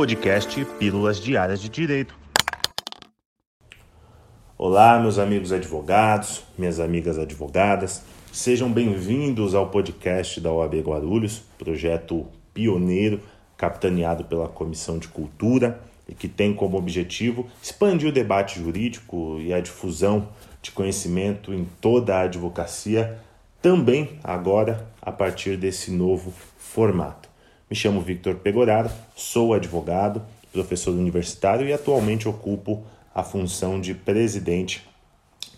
podcast Pílulas Diárias de Direito. Olá, meus amigos advogados, minhas amigas advogadas, sejam bem-vindos ao podcast da OAB Guarulhos, projeto pioneiro capitaneado pela Comissão de Cultura e que tem como objetivo expandir o debate jurídico e a difusão de conhecimento em toda a advocacia, também agora a partir desse novo formato. Me chamo Victor Pegoraro, sou advogado, professor universitário e atualmente ocupo a função de presidente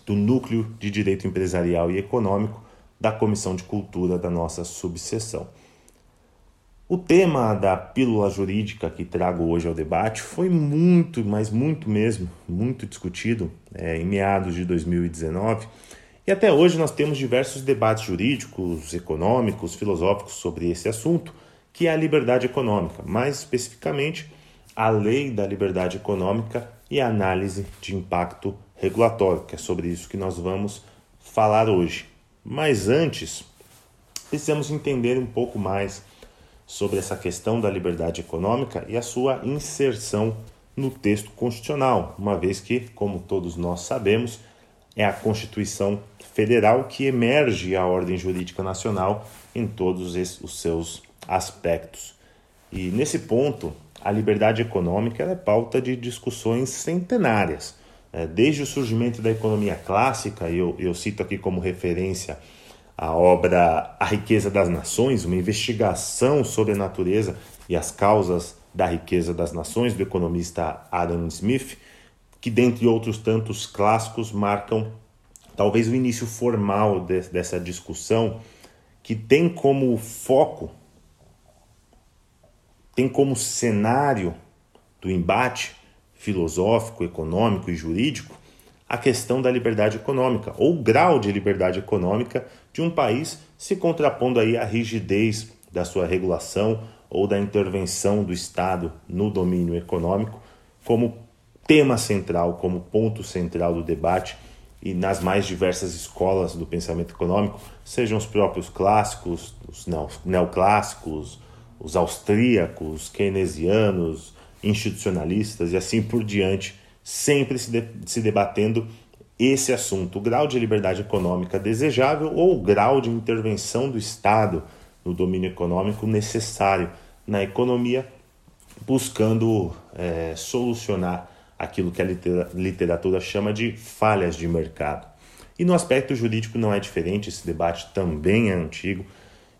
do Núcleo de Direito Empresarial e Econômico da Comissão de Cultura da nossa subseção. O tema da pílula jurídica que trago hoje ao debate foi muito, mas muito mesmo, muito discutido é, em meados de 2019 e até hoje nós temos diversos debates jurídicos, econômicos, filosóficos sobre esse assunto, que é a liberdade econômica, mais especificamente a lei da liberdade econômica e a análise de impacto regulatório, que é sobre isso que nós vamos falar hoje. Mas antes, precisamos entender um pouco mais sobre essa questão da liberdade econômica e a sua inserção no texto constitucional, uma vez que, como todos nós sabemos, é a Constituição Federal que emerge a ordem jurídica nacional em todos os seus aspectos. E nesse ponto, a liberdade econômica é pauta de discussões centenárias. Né? Desde o surgimento da economia clássica, eu, eu cito aqui como referência a obra A Riqueza das Nações, uma investigação sobre a natureza e as causas da riqueza das nações, do economista Adam Smith, que, dentre outros tantos clássicos, marcam talvez o início formal de, dessa discussão, que tem como foco, tem como cenário do embate filosófico, econômico e jurídico a questão da liberdade econômica, ou o grau de liberdade econômica de um país se contrapondo aí à rigidez da sua regulação ou da intervenção do Estado no domínio econômico como tema central, como ponto central do debate e nas mais diversas escolas do pensamento econômico, sejam os próprios clássicos, os neoclássicos, os austríacos, keynesianos, institucionalistas e assim por diante, sempre se, de, se debatendo esse assunto, o grau de liberdade econômica desejável ou o grau de intervenção do Estado no domínio econômico necessário na economia, buscando é, solucionar aquilo que a literatura chama de falhas de mercado. E no aspecto jurídico não é diferente, esse debate também é antigo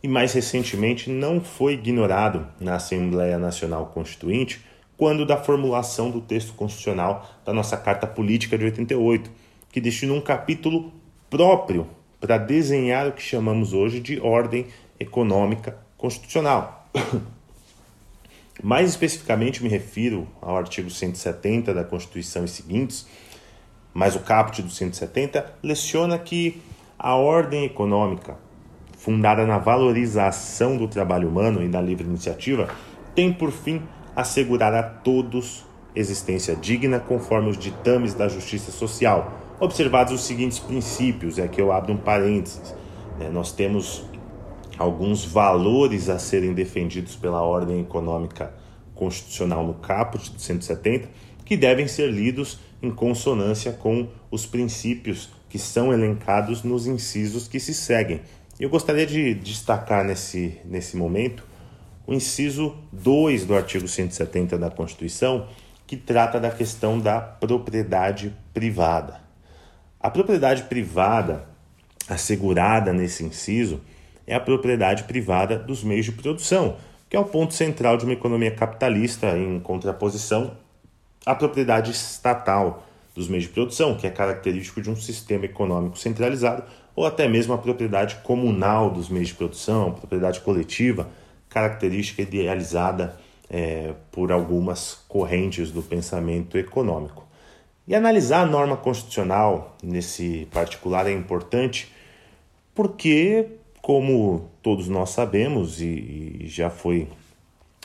e mais recentemente não foi ignorado na Assembleia Nacional Constituinte quando da formulação do texto constitucional da nossa Carta Política de 88, que destina um capítulo próprio para desenhar o que chamamos hoje de ordem econômica constitucional. Mais especificamente me refiro ao artigo 170 da Constituição e seguintes, mas o caput do 170 leciona que a ordem econômica, fundada na valorização do trabalho humano e da livre iniciativa, tem por fim assegurar a todos existência digna conforme os ditames da justiça social, observados os seguintes princípios, é que eu abro um parênteses. Né? Nós temos alguns valores a serem defendidos pela ordem econômica constitucional no caput de 170, que devem ser lidos em consonância com os princípios que são elencados nos incisos que se seguem. Eu gostaria de destacar nesse, nesse momento o inciso 2 do artigo 170 da Constituição, que trata da questão da propriedade privada. A propriedade privada assegurada nesse inciso é a propriedade privada dos meios de produção, que é o ponto central de uma economia capitalista em contraposição à propriedade estatal dos meios de produção, que é característico de um sistema econômico centralizado, ou até mesmo a propriedade comunal dos meios de produção, propriedade coletiva, característica idealizada é, por algumas correntes do pensamento econômico. E analisar a norma constitucional nesse particular é importante porque, como todos nós sabemos e, e já foi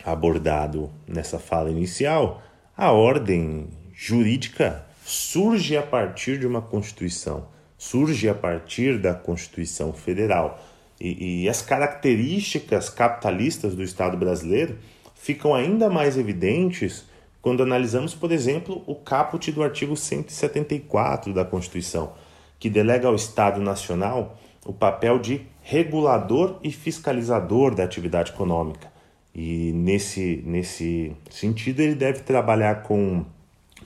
abordado nessa fala inicial, a ordem jurídica surge a partir de uma Constituição, surge a partir da Constituição Federal. E, e as características capitalistas do Estado brasileiro ficam ainda mais evidentes quando analisamos, por exemplo, o caput do artigo 174 da Constituição, que delega ao Estado Nacional o papel de regulador e fiscalizador da atividade econômica. E nesse, nesse sentido, ele deve trabalhar com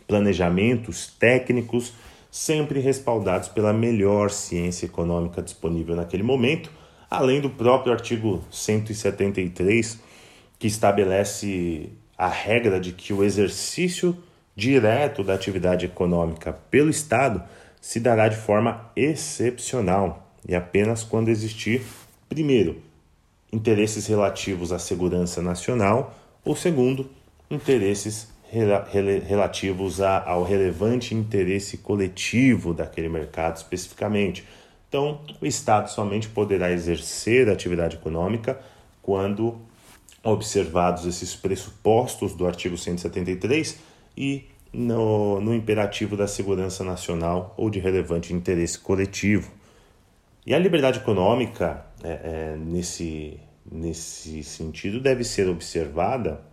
planejamentos técnicos, sempre respaldados pela melhor ciência econômica disponível naquele momento, além do próprio artigo 173, que estabelece a regra de que o exercício direto da atividade econômica pelo Estado se dará de forma excepcional e apenas quando existir, primeiro, interesses relativos à segurança nacional, ou segundo, interesses relativos ao relevante interesse coletivo daquele mercado especificamente. Então, o Estado somente poderá exercer a atividade econômica quando observados esses pressupostos do artigo 173 e no, no imperativo da segurança nacional ou de relevante interesse coletivo. E a liberdade econômica, é, é, nesse, nesse sentido, deve ser observada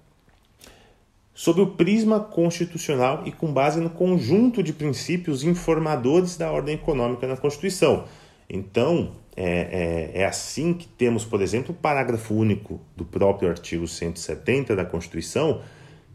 sob o prisma constitucional e com base no conjunto de princípios informadores da ordem econômica na Constituição. Então, é, é, é, assim que temos, por exemplo, o parágrafo único do próprio artigo 170 da Constituição,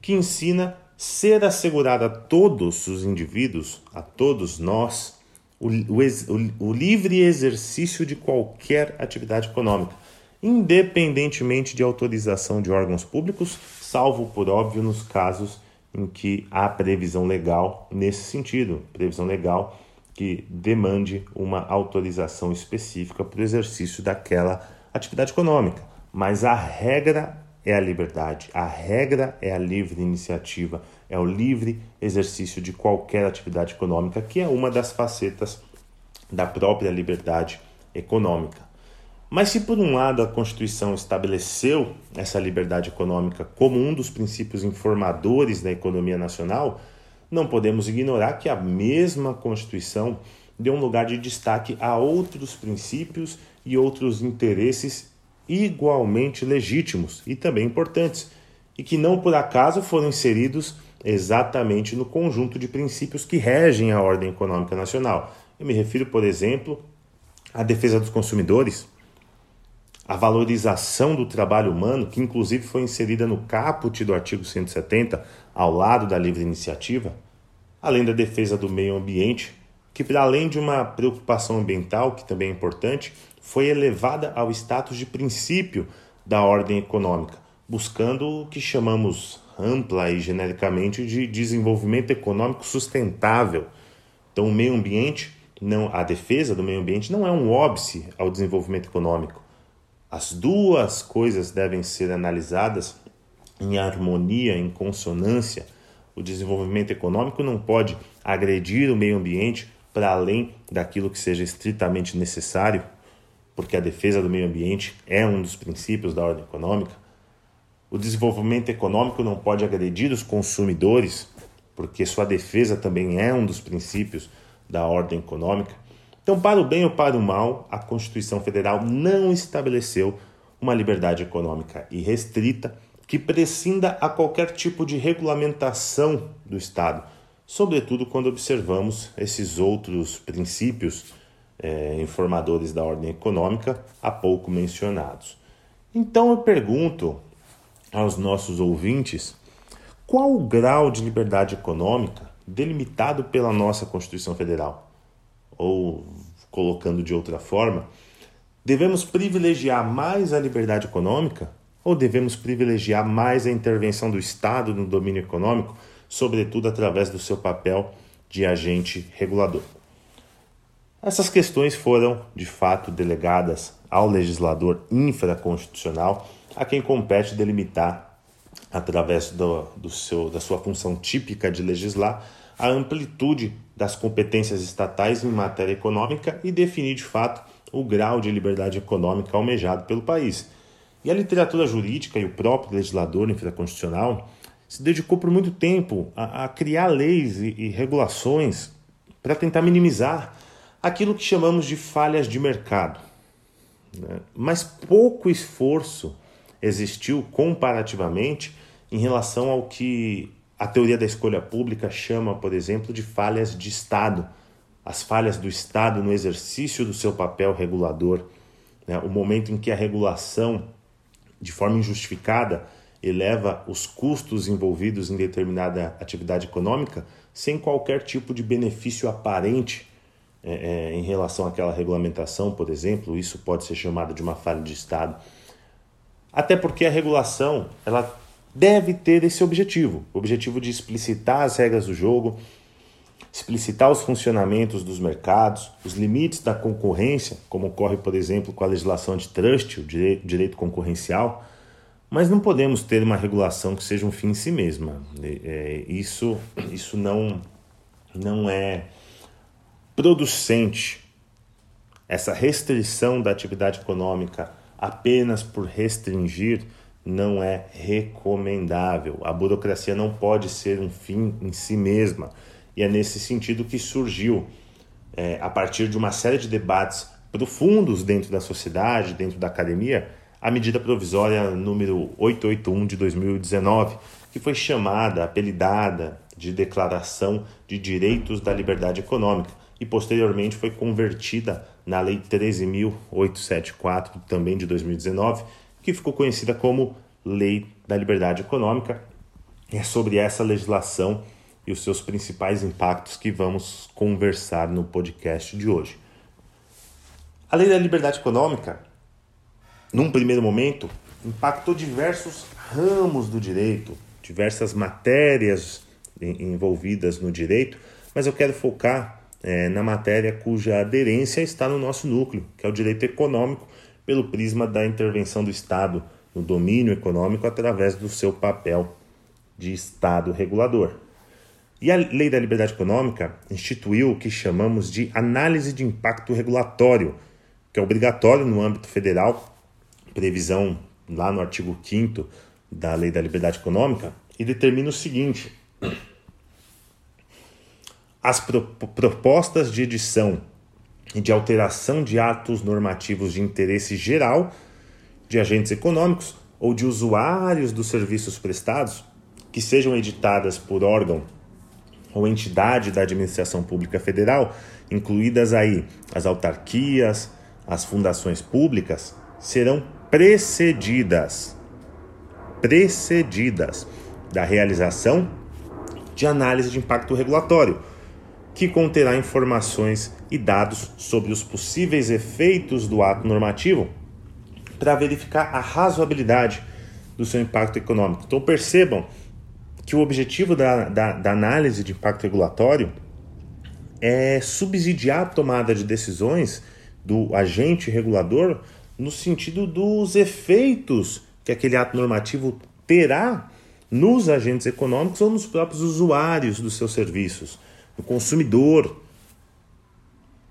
que ensina ser assegurado a todos os indivíduos, a todos nós, o, o, o livre exercício de qualquer atividade econômica, independentemente de autorização de órgãos públicos, salvo por óbvio nos casos em que há previsão legal nesse sentido, previsão legal que demande uma autorização específica para o exercício daquela atividade econômica. Mas a regra é a liberdade, a regra é a livre iniciativa, é o livre exercício de qualquer atividade econômica, que é uma das facetas da própria liberdade econômica. Mas se por um lado a Constituição estabeleceu essa liberdade econômica como um dos princípios informadores da economia nacional, não podemos ignorar que a mesma Constituição deu um lugar de destaque a outros princípios e outros interesses igualmente legítimos e também importantes, e que não por acaso foram inseridos exatamente no conjunto de princípios que regem a ordem econômica nacional. Eu me refiro, por exemplo, à defesa dos consumidores, a valorização do trabalho humano, que inclusive foi inserida no caput do artigo 170, ao lado da livre iniciativa, além da defesa do meio ambiente, que, para além de uma preocupação ambiental, que também é importante, foi elevada ao status de princípio da ordem econômica, buscando o que chamamos ampla e genericamente de desenvolvimento econômico sustentável. Então, o meio ambiente, não, a defesa do meio ambiente não é um óbice ao desenvolvimento econômico as duas coisas devem ser analisadas em harmonia, em consonância. O desenvolvimento econômico não pode agredir o meio ambiente para além daquilo que seja estritamente necessário, porque a defesa do meio ambiente é um dos princípios da ordem econômica. O desenvolvimento econômico não pode agredir os consumidores, porque sua defesa também é um dos princípios da ordem econômica. Então, para o bem ou para o mal, a Constituição Federal não estabeleceu uma liberdade econômica irrestrita que prescinda a qualquer tipo de regulamentação do Estado, sobretudo quando observamos esses outros princípios é, informadores da ordem econômica há pouco mencionados. Então eu pergunto aos nossos ouvintes qual o grau de liberdade econômica delimitado pela nossa Constituição Federal? Ou colocando de outra forma, devemos privilegiar mais a liberdade econômica ou devemos privilegiar mais a intervenção do Estado no domínio econômico, sobretudo através do seu papel de agente regulador? Essas questões foram, de fato, delegadas ao legislador infraconstitucional, a quem compete delimitar, através do, do seu, da sua função típica de legislar, a amplitude das competências estatais em matéria econômica e definir de fato o grau de liberdade econômica almejado pelo país. E a literatura jurídica e o próprio legislador infraconstitucional se dedicou por muito tempo a, a criar leis e, e regulações para tentar minimizar aquilo que chamamos de falhas de mercado. Né? Mas pouco esforço existiu comparativamente em relação ao que a teoria da escolha pública chama, por exemplo, de falhas de Estado, as falhas do Estado no exercício do seu papel regulador, né? o momento em que a regulação, de forma injustificada, eleva os custos envolvidos em determinada atividade econômica sem qualquer tipo de benefício aparente é, é, em relação àquela regulamentação, por exemplo, isso pode ser chamado de uma falha de Estado. Até porque a regulação ela deve ter esse objetivo, o objetivo de explicitar as regras do jogo, explicitar os funcionamentos dos mercados, os limites da concorrência, como ocorre, por exemplo, com a legislação antitrust, o direito, direito concorrencial, mas não podemos ter uma regulação que seja um fim em si mesma. É, isso, isso não, não é producente. Essa restrição da atividade econômica apenas por restringir não é recomendável. A burocracia não pode ser um fim em si mesma. E é nesse sentido que surgiu, é, a partir de uma série de debates profundos dentro da sociedade, dentro da academia, a medida provisória número 881 de 2019, que foi chamada, apelidada de Declaração de Direitos da Liberdade Econômica e posteriormente foi convertida na Lei 13.874, também de 2019, que ficou conhecida como Lei da Liberdade Econômica. É sobre essa legislação e os seus principais impactos que vamos conversar no podcast de hoje. A Lei da Liberdade Econômica, num primeiro momento, impactou diversos ramos do direito, diversas matérias envolvidas no direito, mas eu quero focar é, na matéria cuja aderência está no nosso núcleo, que é o direito econômico, pelo prisma da intervenção do Estado no domínio econômico através do seu papel de Estado regulador. E a Lei da Liberdade Econômica instituiu o que chamamos de análise de impacto regulatório, que é obrigatório no âmbito federal, previsão lá no artigo 5 da Lei da Liberdade Econômica, e determina o seguinte: as pro propostas de edição e de alteração de atos normativos de interesse geral de agentes econômicos ou de usuários dos serviços prestados que sejam editadas por órgão ou entidade da administração pública federal, incluídas aí as autarquias, as fundações públicas, serão precedidas precedidas da realização de análise de impacto regulatório que conterá informações e dados sobre os possíveis efeitos do ato normativo para verificar a razoabilidade do seu impacto econômico. Então percebam que o objetivo da, da, da análise de impacto regulatório é subsidiar a tomada de decisões do agente regulador no sentido dos efeitos que aquele ato normativo terá nos agentes econômicos ou nos próprios usuários dos seus serviços no consumidor.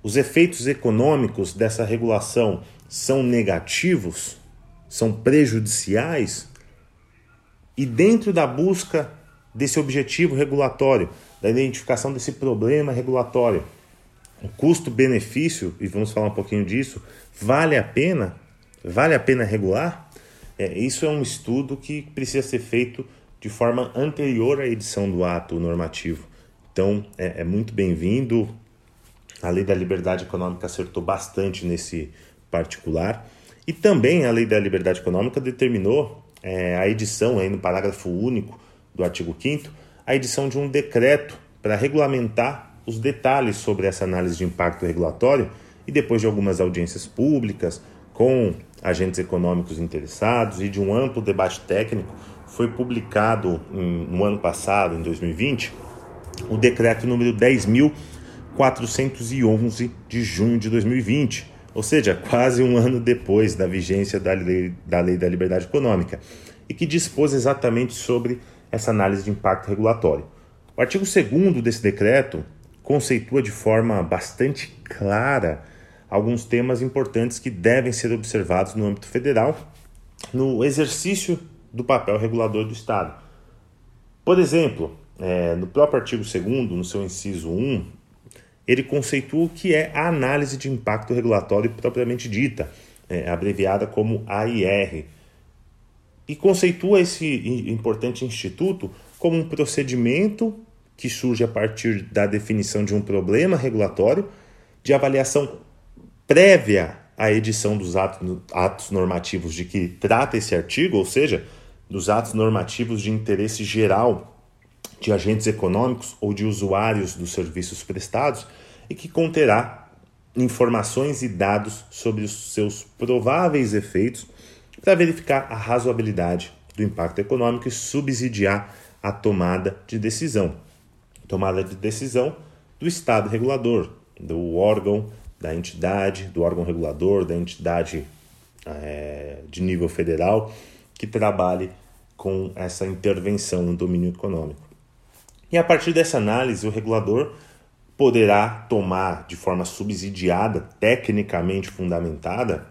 Os efeitos econômicos dessa regulação são negativos, são prejudiciais, e dentro da busca desse objetivo regulatório, da identificação desse problema regulatório, o custo-benefício, e vamos falar um pouquinho disso, vale a pena? Vale a pena regular? É, isso é um estudo que precisa ser feito de forma anterior à edição do ato normativo. Então é, é muito bem-vindo. A lei da liberdade econômica acertou bastante nesse particular. E também a lei da liberdade econômica determinou é, a edição, aí no parágrafo único do artigo 5, a edição de um decreto para regulamentar os detalhes sobre essa análise de impacto regulatório e depois de algumas audiências públicas com agentes econômicos interessados e de um amplo debate técnico, foi publicado em, no ano passado, em 2020, o decreto número 10.411 de junho de 2020, ou seja, quase um ano depois da vigência da lei, da lei da Liberdade Econômica, e que dispôs exatamente sobre essa análise de impacto regulatório. O artigo 2 desse decreto conceitua de forma bastante clara alguns temas importantes que devem ser observados no âmbito federal no exercício do papel regulador do Estado. Por exemplo, é, no próprio artigo 2, no seu inciso 1, ele conceitua o que é a análise de impacto regulatório propriamente dita, é, abreviada como AIR. e conceitua esse importante instituto como um procedimento que surge a partir da definição de um problema regulatório, de avaliação prévia à edição dos atos, atos normativos de que trata esse artigo, ou seja, dos atos normativos de interesse geral de agentes econômicos ou de usuários dos serviços prestados e que conterá informações e dados sobre os seus prováveis efeitos para verificar a razoabilidade do impacto econômico e subsidiar a tomada de decisão. Tomada de decisão do Estado regulador, do órgão, da entidade, do órgão regulador, da entidade é, de nível federal que trabalhe com essa intervenção no domínio econômico. E a partir dessa análise, o regulador poderá tomar de forma subsidiada, tecnicamente fundamentada,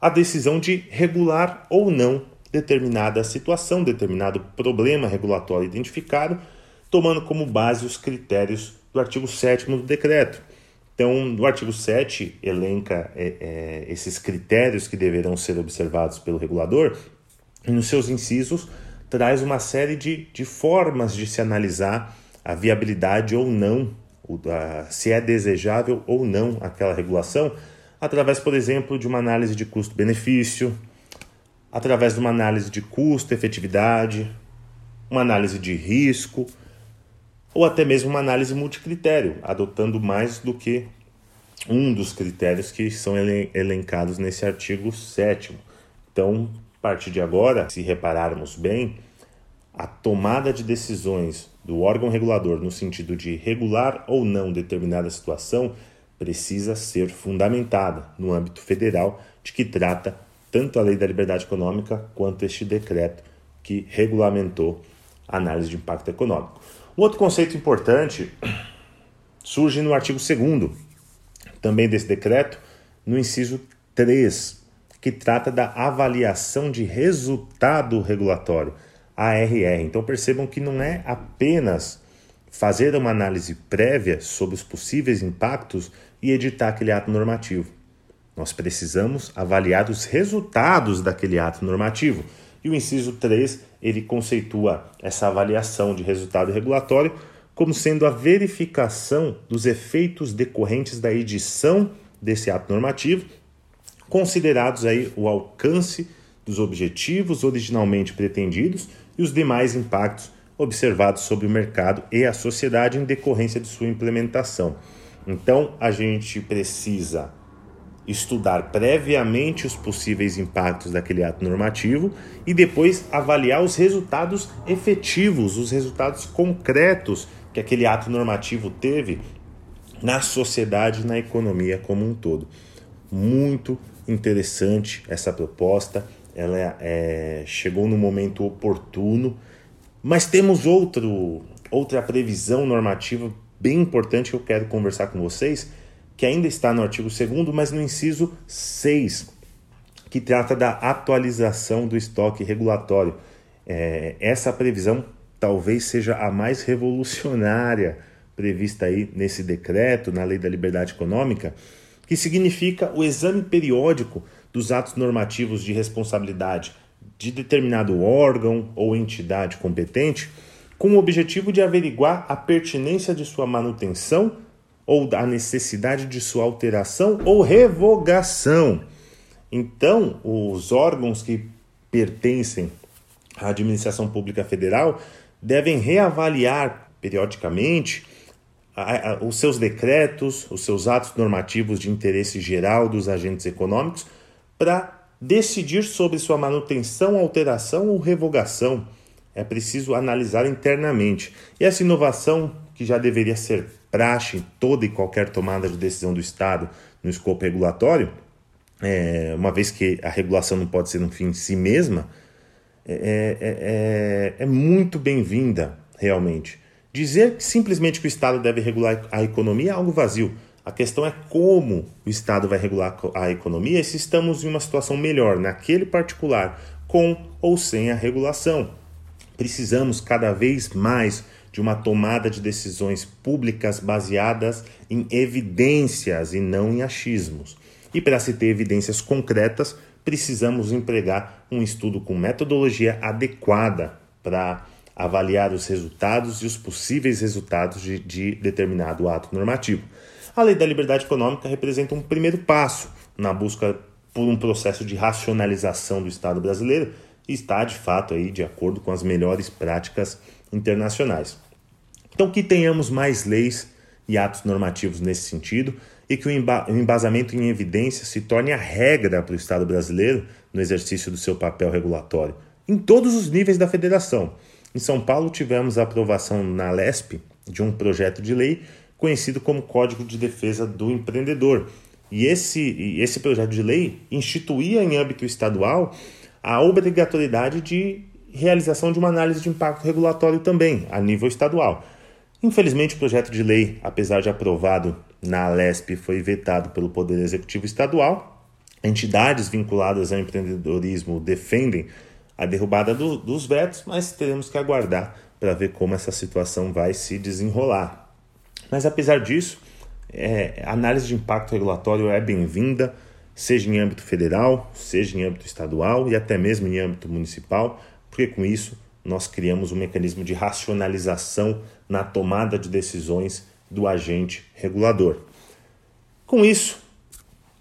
a decisão de regular ou não determinada situação, determinado problema regulatório identificado, tomando como base os critérios do artigo 7 do decreto. Então, no artigo 7 elenca é, é, esses critérios que deverão ser observados pelo regulador, e nos seus incisos traz uma série de, de formas de se analisar a viabilidade ou não, se é desejável ou não aquela regulação, através, por exemplo, de uma análise de custo-benefício, através de uma análise de custo-efetividade, uma análise de risco, ou até mesmo uma análise multicritério, adotando mais do que um dos critérios que são elencados nesse artigo 7. Então, partir de agora, se repararmos bem, a tomada de decisões do órgão regulador no sentido de regular ou não determinada situação precisa ser fundamentada no âmbito federal de que trata tanto a Lei da Liberdade Econômica quanto este decreto que regulamentou a análise de impacto econômico. Um outro conceito importante surge no artigo 2 também desse decreto, no inciso 3, que trata da avaliação de resultado regulatório, ARR. Então percebam que não é apenas fazer uma análise prévia sobre os possíveis impactos e editar aquele ato normativo. Nós precisamos avaliar os resultados daquele ato normativo. E o inciso 3, ele conceitua essa avaliação de resultado regulatório como sendo a verificação dos efeitos decorrentes da edição desse ato normativo considerados aí o alcance dos objetivos originalmente pretendidos e os demais impactos observados sobre o mercado e a sociedade em decorrência de sua implementação. Então, a gente precisa estudar previamente os possíveis impactos daquele ato normativo e depois avaliar os resultados efetivos, os resultados concretos que aquele ato normativo teve na sociedade na economia como um todo. Muito interessante essa proposta, ela é, chegou no momento oportuno, mas temos outro, outra previsão normativa bem importante que eu quero conversar com vocês, que ainda está no artigo 2 mas no inciso 6, que trata da atualização do estoque regulatório. É, essa previsão talvez seja a mais revolucionária prevista aí nesse decreto, na Lei da Liberdade Econômica, que significa o exame periódico dos atos normativos de responsabilidade de determinado órgão ou entidade competente, com o objetivo de averiguar a pertinência de sua manutenção ou a necessidade de sua alteração ou revogação. Então, os órgãos que pertencem à administração pública federal devem reavaliar periodicamente os seus decretos, os seus atos normativos de interesse geral dos agentes econômicos para decidir sobre sua manutenção, alteração ou revogação. É preciso analisar internamente. E essa inovação, que já deveria ser praxe em toda e qualquer tomada de decisão do Estado no escopo regulatório, é, uma vez que a regulação não pode ser um fim em si mesma, é, é, é, é muito bem-vinda, realmente. Dizer simplesmente que o Estado deve regular a economia é algo vazio. A questão é como o Estado vai regular a economia e se estamos em uma situação melhor naquele particular, com ou sem a regulação. Precisamos cada vez mais de uma tomada de decisões públicas baseadas em evidências e não em achismos. E para se ter evidências concretas, precisamos empregar um estudo com metodologia adequada para avaliar os resultados e os possíveis resultados de, de determinado ato normativo. A Lei da Liberdade Econômica representa um primeiro passo na busca por um processo de racionalização do Estado brasileiro e está de fato aí de acordo com as melhores práticas internacionais. Então que tenhamos mais leis e atos normativos nesse sentido e que o embasamento em evidência se torne a regra para o Estado brasileiro no exercício do seu papel regulatório, em todos os níveis da federação. Em São Paulo, tivemos a aprovação na LESP de um projeto de lei conhecido como Código de Defesa do Empreendedor. E esse, esse projeto de lei instituía em âmbito estadual a obrigatoriedade de realização de uma análise de impacto regulatório também, a nível estadual. Infelizmente, o projeto de lei, apesar de aprovado na Alesp, foi vetado pelo Poder Executivo Estadual. Entidades vinculadas ao empreendedorismo defendem a derrubada do, dos vetos, mas teremos que aguardar para ver como essa situação vai se desenrolar. Mas apesar disso, é, análise de impacto regulatório é bem-vinda, seja em âmbito federal, seja em âmbito estadual e até mesmo em âmbito municipal, porque com isso nós criamos um mecanismo de racionalização na tomada de decisões do agente regulador. Com isso,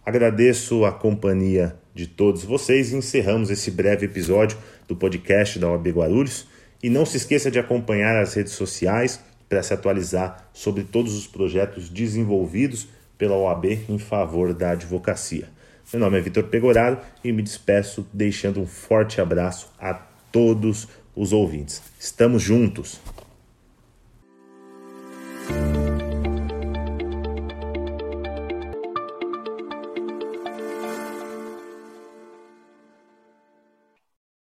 agradeço a companhia de todos vocês encerramos esse breve episódio do podcast da OAB Guarulhos. E não se esqueça de acompanhar as redes sociais para se atualizar sobre todos os projetos desenvolvidos pela OAB em favor da advocacia. Meu nome é Vitor Pegoraro e me despeço deixando um forte abraço a todos os ouvintes. Estamos juntos!